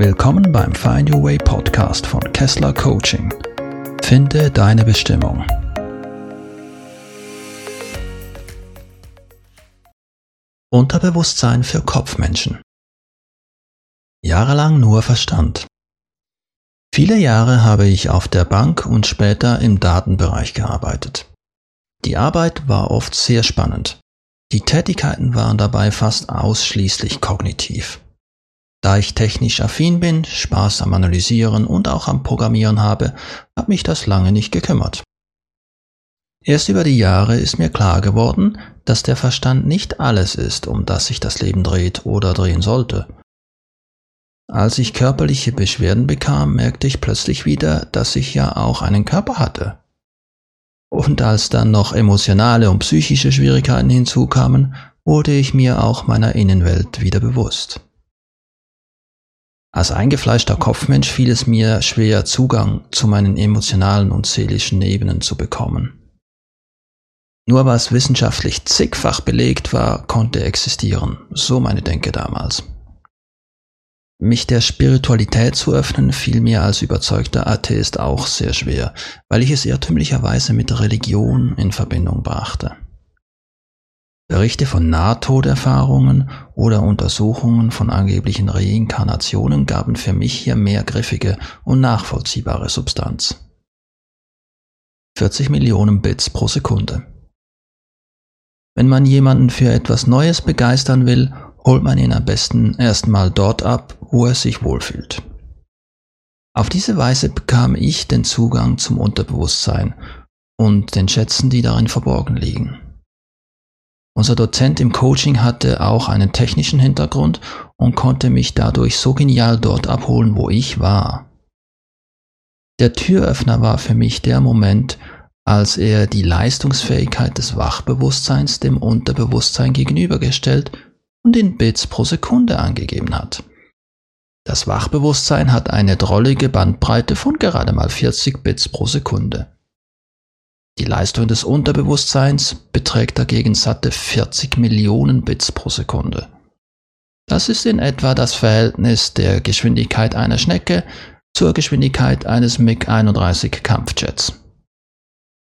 Willkommen beim Find Your Way Podcast von Kessler Coaching. Finde deine Bestimmung. Unterbewusstsein für Kopfmenschen. Jahrelang nur Verstand. Viele Jahre habe ich auf der Bank und später im Datenbereich gearbeitet. Die Arbeit war oft sehr spannend. Die Tätigkeiten waren dabei fast ausschließlich kognitiv. Da ich technisch affin bin, Spaß am Analysieren und auch am Programmieren habe, hat mich das lange nicht gekümmert. Erst über die Jahre ist mir klar geworden, dass der Verstand nicht alles ist, um das sich das Leben dreht oder drehen sollte. Als ich körperliche Beschwerden bekam, merkte ich plötzlich wieder, dass ich ja auch einen Körper hatte. Und als dann noch emotionale und psychische Schwierigkeiten hinzukamen, wurde ich mir auch meiner Innenwelt wieder bewusst. Als eingefleischter Kopfmensch fiel es mir schwer, Zugang zu meinen emotionalen und seelischen Ebenen zu bekommen. Nur was wissenschaftlich zigfach belegt war, konnte existieren, so meine Denke damals. Mich der Spiritualität zu öffnen, fiel mir als überzeugter Atheist auch sehr schwer, weil ich es irrtümlicherweise mit Religion in Verbindung brachte. Berichte von Nahtoderfahrungen oder Untersuchungen von angeblichen Reinkarnationen gaben für mich hier mehr griffige und nachvollziehbare Substanz. 40 Millionen Bits pro Sekunde. Wenn man jemanden für etwas Neues begeistern will, holt man ihn am besten erstmal dort ab, wo er sich wohlfühlt. Auf diese Weise bekam ich den Zugang zum Unterbewusstsein und den Schätzen, die darin verborgen liegen. Unser Dozent im Coaching hatte auch einen technischen Hintergrund und konnte mich dadurch so genial dort abholen, wo ich war. Der Türöffner war für mich der Moment, als er die Leistungsfähigkeit des Wachbewusstseins dem Unterbewusstsein gegenübergestellt und in Bits pro Sekunde angegeben hat. Das Wachbewusstsein hat eine drollige Bandbreite von gerade mal 40 Bits pro Sekunde. Die Leistung des Unterbewusstseins beträgt dagegen satte 40 Millionen Bits pro Sekunde. Das ist in etwa das Verhältnis der Geschwindigkeit einer Schnecke zur Geschwindigkeit eines MiG-31 Kampfjets.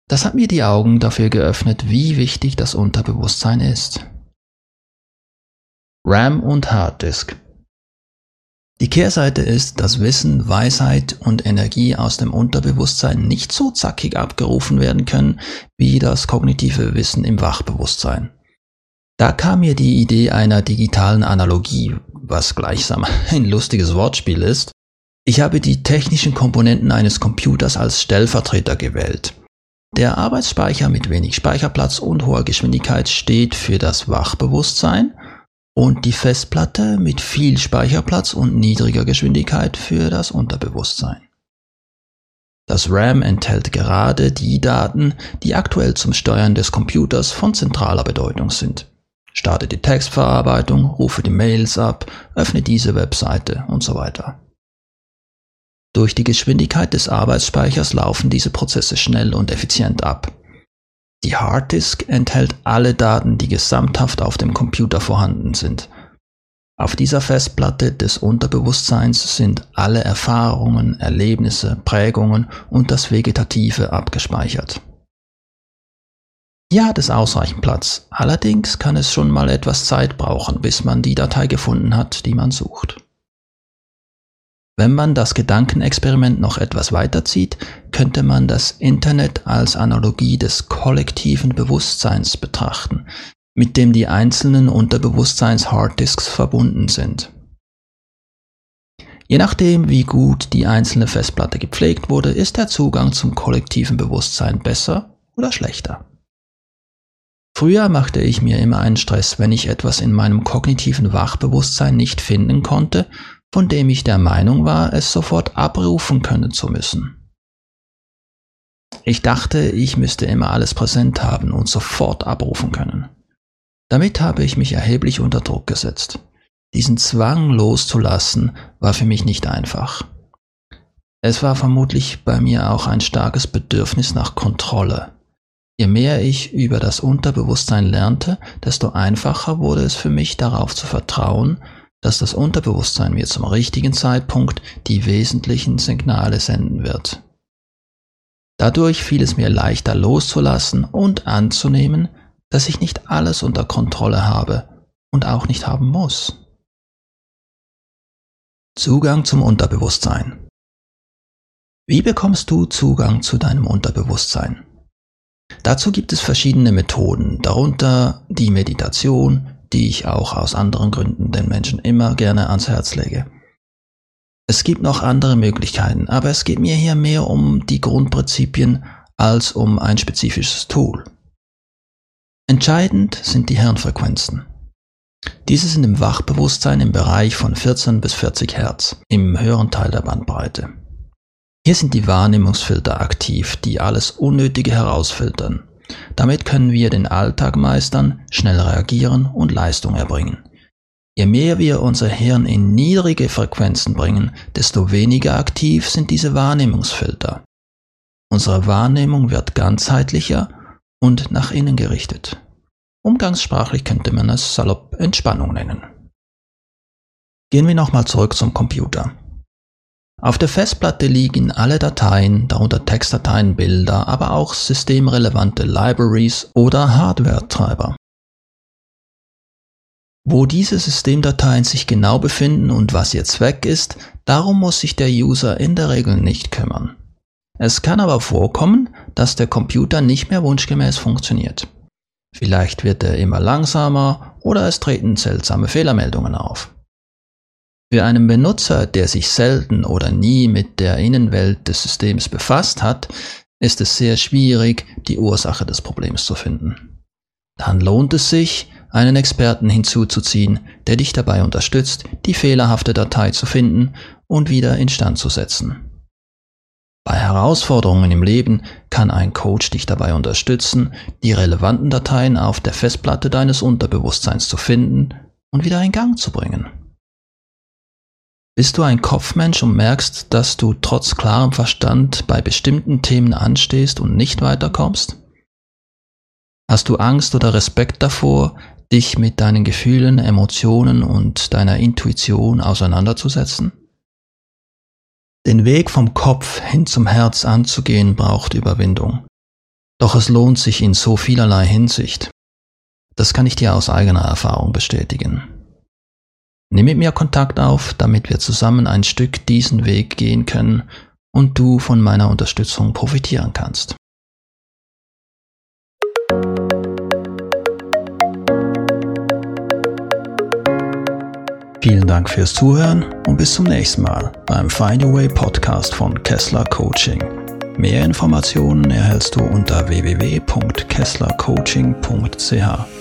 Das hat mir die Augen dafür geöffnet, wie wichtig das Unterbewusstsein ist. RAM und Harddisk die Kehrseite ist, dass Wissen, Weisheit und Energie aus dem Unterbewusstsein nicht so zackig abgerufen werden können wie das kognitive Wissen im Wachbewusstsein. Da kam mir die Idee einer digitalen Analogie, was gleichsam ein lustiges Wortspiel ist. Ich habe die technischen Komponenten eines Computers als Stellvertreter gewählt. Der Arbeitsspeicher mit wenig Speicherplatz und hoher Geschwindigkeit steht für das Wachbewusstsein und die Festplatte mit viel Speicherplatz und niedriger Geschwindigkeit für das Unterbewusstsein. Das RAM enthält gerade die Daten, die aktuell zum Steuern des Computers von zentraler Bedeutung sind. Starte die Textverarbeitung, rufe die Mails ab, öffne diese Webseite und so weiter. Durch die Geschwindigkeit des Arbeitsspeichers laufen diese Prozesse schnell und effizient ab. Die Harddisk enthält alle Daten, die gesamthaft auf dem Computer vorhanden sind. Auf dieser Festplatte des Unterbewusstseins sind alle Erfahrungen, Erlebnisse, Prägungen und das Vegetative abgespeichert. Hier hat es ausreichend Platz, allerdings kann es schon mal etwas Zeit brauchen, bis man die Datei gefunden hat, die man sucht. Wenn man das Gedankenexperiment noch etwas weiterzieht, könnte man das Internet als Analogie des kollektiven Bewusstseins betrachten, mit dem die einzelnen Unterbewusstseins-Harddisks verbunden sind. Je nachdem, wie gut die einzelne Festplatte gepflegt wurde, ist der Zugang zum kollektiven Bewusstsein besser oder schlechter. Früher machte ich mir immer einen Stress, wenn ich etwas in meinem kognitiven Wachbewusstsein nicht finden konnte von dem ich der Meinung war, es sofort abrufen können zu müssen. Ich dachte, ich müsste immer alles präsent haben und sofort abrufen können. Damit habe ich mich erheblich unter Druck gesetzt. Diesen Zwang loszulassen war für mich nicht einfach. Es war vermutlich bei mir auch ein starkes Bedürfnis nach Kontrolle. Je mehr ich über das Unterbewusstsein lernte, desto einfacher wurde es für mich darauf zu vertrauen, dass das Unterbewusstsein mir zum richtigen Zeitpunkt die wesentlichen Signale senden wird. Dadurch fiel es mir leichter loszulassen und anzunehmen, dass ich nicht alles unter Kontrolle habe und auch nicht haben muss. Zugang zum Unterbewusstsein. Wie bekommst du Zugang zu deinem Unterbewusstsein? Dazu gibt es verschiedene Methoden, darunter die Meditation, die ich auch aus anderen Gründen den Menschen immer gerne ans Herz lege. Es gibt noch andere Möglichkeiten, aber es geht mir hier mehr um die Grundprinzipien als um ein spezifisches Tool. Entscheidend sind die Hirnfrequenzen. Diese sind im Wachbewusstsein im Bereich von 14 bis 40 Hertz, im höheren Teil der Bandbreite. Hier sind die Wahrnehmungsfilter aktiv, die alles Unnötige herausfiltern. Damit können wir den Alltag meistern, schnell reagieren und Leistung erbringen. Je mehr wir unser Hirn in niedrige Frequenzen bringen, desto weniger aktiv sind diese Wahrnehmungsfilter. Unsere Wahrnehmung wird ganzheitlicher und nach innen gerichtet. Umgangssprachlich könnte man es salopp Entspannung nennen. Gehen wir nochmal zurück zum Computer. Auf der Festplatte liegen alle Dateien, darunter Textdateien, Bilder, aber auch systemrelevante Libraries oder Hardware-Treiber. Wo diese Systemdateien sich genau befinden und was jetzt weg ist, darum muss sich der User in der Regel nicht kümmern. Es kann aber vorkommen, dass der Computer nicht mehr wunschgemäß funktioniert. Vielleicht wird er immer langsamer oder es treten seltsame Fehlermeldungen auf. Für einen Benutzer, der sich selten oder nie mit der Innenwelt des Systems befasst hat, ist es sehr schwierig, die Ursache des Problems zu finden. Dann lohnt es sich, einen Experten hinzuzuziehen, der dich dabei unterstützt, die fehlerhafte Datei zu finden und wieder instand zu setzen. Bei Herausforderungen im Leben kann ein Coach dich dabei unterstützen, die relevanten Dateien auf der Festplatte deines Unterbewusstseins zu finden und wieder in Gang zu bringen. Bist du ein Kopfmensch und merkst, dass du trotz klarem Verstand bei bestimmten Themen anstehst und nicht weiterkommst? Hast du Angst oder Respekt davor, dich mit deinen Gefühlen, Emotionen und deiner Intuition auseinanderzusetzen? Den Weg vom Kopf hin zum Herz anzugehen braucht Überwindung. Doch es lohnt sich in so vielerlei Hinsicht. Das kann ich dir aus eigener Erfahrung bestätigen. Nimm mit mir Kontakt auf, damit wir zusammen ein Stück diesen Weg gehen können und du von meiner Unterstützung profitieren kannst. Vielen Dank fürs Zuhören und bis zum nächsten Mal beim Find Your Way Podcast von Kessler Coaching. Mehr Informationen erhältst du unter www.kesslercoaching.ch.